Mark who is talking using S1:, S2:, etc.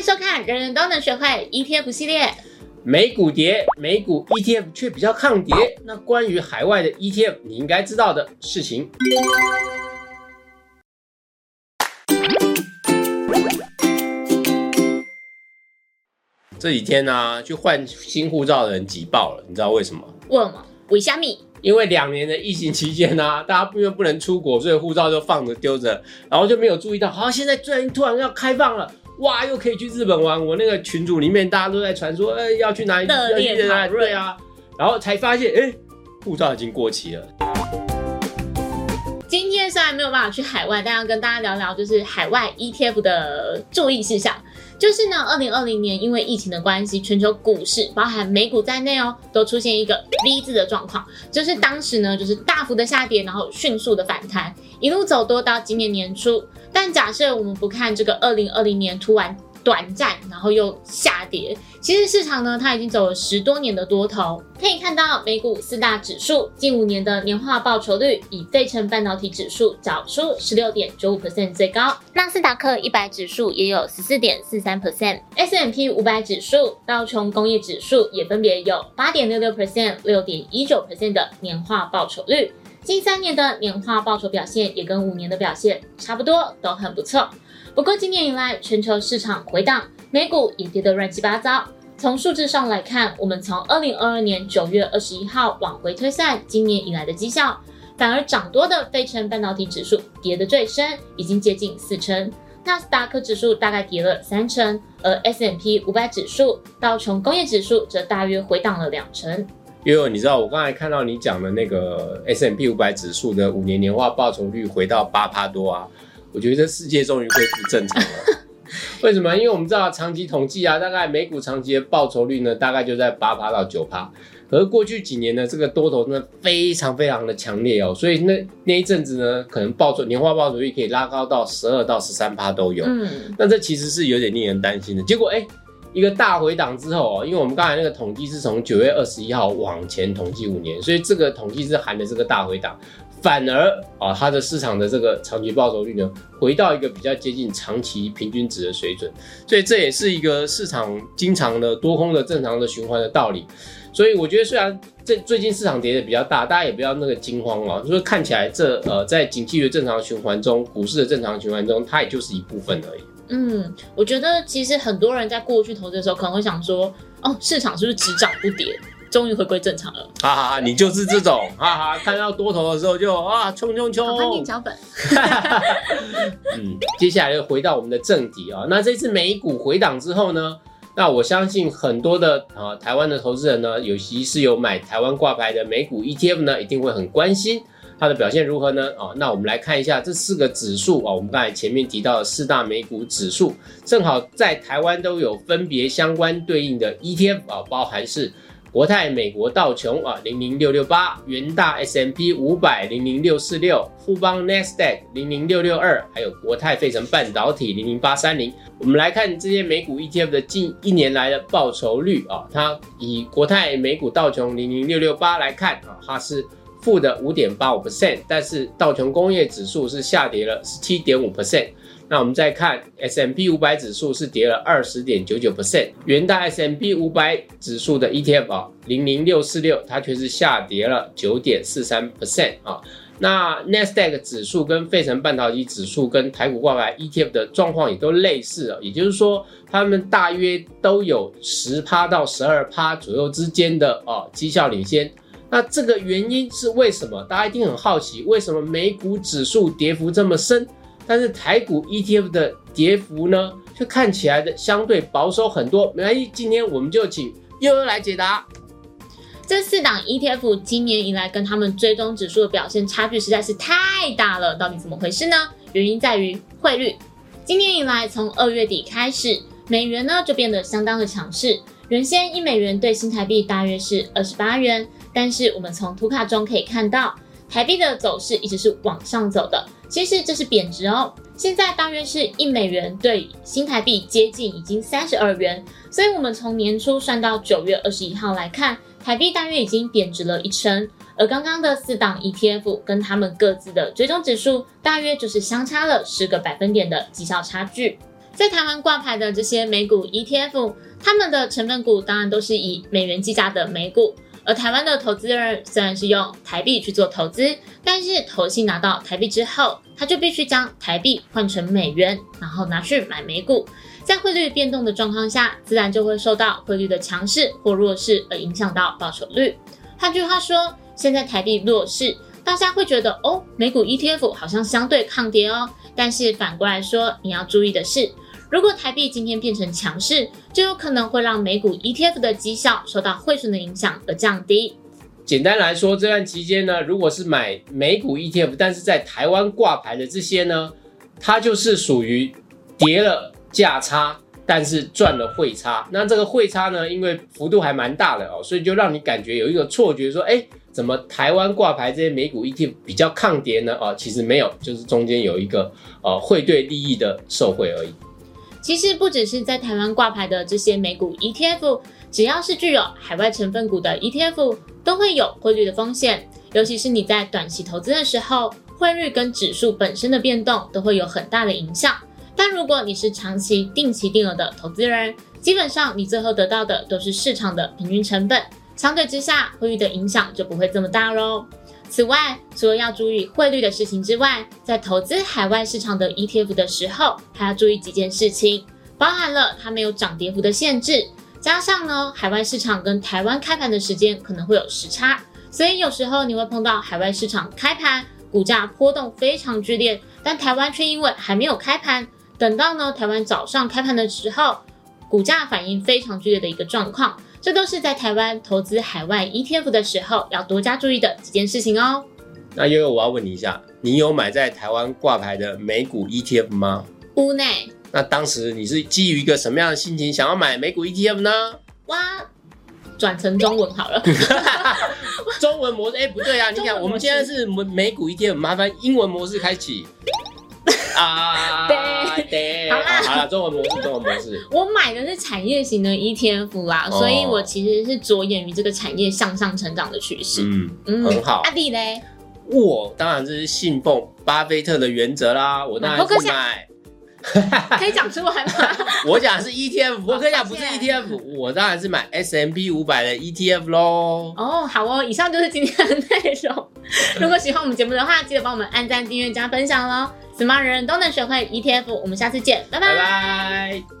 S1: 迎收看，人人都能学会 ETF 系列。
S2: 美股跌，美股 ETF 却比较抗跌。那关于海外的 ETF，你应该知道的事情。这几天呢、去换新护照的人挤爆了，你知道为什么？
S1: 问嘛，为虾米？
S2: 因为两年的疫情期间呢、大家因为不能出国，所以护照就放着丢着，然后就没有注意到，好，现在突然突然要开放了，哇，又可以去日本玩。我那个群组里面大家都在传说，哎，要去哪里？
S1: 热烈
S2: 要去哪里
S1: 讨论
S2: 对啊，然后才发现，哎，护照已经过期了。
S1: 今天虽然没有办法去海外，但要跟大家聊聊就是海外 ETF 的注意事项。就是呢，二零二零年因为疫情的关系，全球股市包含美股在内哦，都出现一个 V 字的状况，就是当时呢就是大幅的下跌，然后迅速的反弹，一路走多到今年年初。但假设我们不看这个二零二零年突然短暂，然后又下跌，其实市场呢它已经走了十多年的多头。可以看到美股四大指数近五年的年化报酬率，以费城半导体指数找出十六点九五 percent 最高，纳斯达克一百指数也有十四点四三 percent，S M P 五百指数、道琼工业指数也分别有八点六六 percent、六点一九 percent 的年化报酬率。近三年的年化报酬表现也跟五年的表现差不多，都很不错。不过今年以来，全球市场回档，美股也跌得乱七八糟。从数字上来看，我们从二零二二年九月二十一号往回推算今年以来的绩效，反而涨多的费城半导体指数跌得最深，已经接近四成。纳斯达克指数大概跌了三成，而 S M P 五百指数、道琼工业指数则大约回档了两成。
S2: 因为你知道，我刚才看到你讲的那个 S M P 五百指数的五年年化报酬率回到八趴多啊，我觉得这世界终于恢复正常了。为什么？因为我们知道长期统计啊，大概美股长期的报酬率呢，大概就在八趴到九趴。可是过去几年呢，这个多头真的非常非常的强烈哦，所以那那一阵子呢，可能报酬年化报酬率可以拉高到十二到十三趴都有。
S1: 嗯，
S2: 那这其实是有点令人担心的。结果，哎、一个大回档之后哦，因为我们刚才那个统计是从九月二十一号往前统计五年，所以这个统计是含的这个大回档，反而啊，它的市场的这个长期报酬率呢，回到一个比较接近长期平均值的水准，所以这也是一个市场经常的多空的正常的循环的道理。所以我觉得，虽然这最近市场跌的比较大，大家也不要那个惊慌哦，就是看起来这呃在景气的正常循环中，股市的正常循环中，它也就是一部分而已。
S1: 嗯，我觉得其实很多人在过去投资的时候，可能会想说，哦，市场是不是只涨不跌，终于回归正常了？
S2: 哈哈哈，你就是这种，哈哈，看到多头的时候就啊冲冲冲
S1: 赶，快念脚本。
S2: 嗯，接下来又回到我们的正题啊。那这次美股回档之后呢，那我相信很多的啊台湾的投资人呢，尤其是有买台湾挂牌的美股 ETF 呢，一定会很关心它的表现如何呢？啊，那我们来看一下这四个指数啊，我们刚才前面提到的四大美股指数，正好在台湾都有分别相关对应的 ETF 啊，包含是。国泰美国道琼啊零零六六八，元大 S M P 五百零零六四六，富邦 NASDAQ 零零六六二，还有国泰费城半导体零零八三零。我们来看这些美股 ETF 的近一年来的报酬率啊，它以国泰美股道琼零零六六八来看啊，它是负的五点八五 percent，但是道琼工业指数是下跌了十七点五 percent。那我们再看 S M P 五百指数是跌了二十点九九 percent，元大 S M P 五百指数的 ETF 啊零零六四六，它却是下跌了九点四三 percent 啊。那 NASDAQ 指数跟费城半导体指数跟台股挂牌 ETF 的状况也都类似啊，也就是说，它们大约都有十趴到十二趴左右之间的哦绩效领先。那这个原因是为什么？大家一定很好奇，为什么美股指数跌幅这么深？但是台股 ETF 的跌幅呢，却看起来的相对保守很多。没关系，今天我们就请悠悠来解答。
S1: 这四档 ETF 今年以来跟他们追踪指数的表现差距实在是太大了，到底怎么回事呢？原因在于汇率。今年以来，从二月底开始，美元呢就变得相当的强势。原先一美元对新台币大约是二十八元，但是我们从图卡中可以看到，台币的走势一直是往上走的。其实这是贬值哦，现在大约是一美元对新台币接近已经三十二元，所以我们从年初算到九月二十一号来看，台币大约已经贬值了一成。而刚刚的四档 ETF 跟他们各自的追踪指数，大约就是相差了十个百分点的绩效差距。在台湾挂牌的这些美股 ETF，他们的成分股当然都是以美元计价的美股。而台湾的投资人虽然是用台币去做投资，但是投信拿到台币之后，他就必须将台币换成美元，然后拿去买美股。在汇率变动的状况下，自然就会受到汇率的强势或弱势而影响到报酬率。换句话说，现在台币弱势，大家会觉得哦，美股 ETF 好像相对抗跌哦。但是反过来说，你要注意的是。如果台币今天变成强势，就有可能会让美股 ETF 的绩效受到汇损的影响而降低。
S2: 简单来说，这段期间呢，如果是买美股 ETF，但是在台湾挂牌的这些呢，它就是属于跌了价差，但是赚了汇差。那这个汇差呢，因为幅度还蛮大的哦，所以就让你感觉有一个错觉，说，哎，怎么台湾挂牌这些美股 ETF 比较抗跌呢？哦，其实没有，就是中间有一个呃汇兑利益的受贿而已。
S1: 其实不只是在台湾挂牌的这些美股 ETF，只要是具有海外成分股的 ETF，都会有汇率的风险。尤其是你在短期投资的时候，汇率跟指数本身的变动都会有很大的影响。但如果你是长期定期定额的投资人，基本上你最后得到的都是市场的平均成本，相对之下，汇率的影响就不会这么大喽。此外，除了要注意汇率的事情之外，在投资海外市场的 ETF 的时候，还要注意几件事情，包含了它没有涨跌幅的限制，加上呢，海外市场跟台湾开盘的时间可能会有时差，所以有时候你会碰到海外市场开盘股价波动非常剧烈，但台湾却因为还没有开盘，等到呢台湾早上开盘的时候，股价反应非常剧烈的一个状况。这都是在台湾投资海外 ETF 的时候要多加注意的几件事情哦。
S2: 那悠悠，我要问你一下，你有买在台湾挂牌的美股 ETF 吗？
S1: 屋内。
S2: 那当时你是基于一个什么样的心情想要买美股 ETF 呢？
S1: 哇，转成中文好了。
S2: 中文模式？哎，不对啊！你讲我们现在是美美股 ETF，麻烦英文模式开启。
S1: 啊，对，
S2: 好啦，好啦，中文模式，中文模式。
S1: 我买的是产业型的 ETF 啦，所以我其实是着眼于这个产业向上成长的趋势。
S2: 嗯嗯，很好。
S1: 阿弟嘞？
S2: 我当然是信奉巴菲特的原则啦，我当然是买。
S1: 可以讲出来吗？
S2: 我讲的是 ETF，我可以讲不是 ETF，我当然是买 S M P 五百的 ETF 咯。
S1: 哦，好哦，以上就是今天的内容。如果喜欢我们节目的话，记得帮我们按赞、订阅、加分享喽。什么人人都能学会 ETF，我们下次见，拜拜。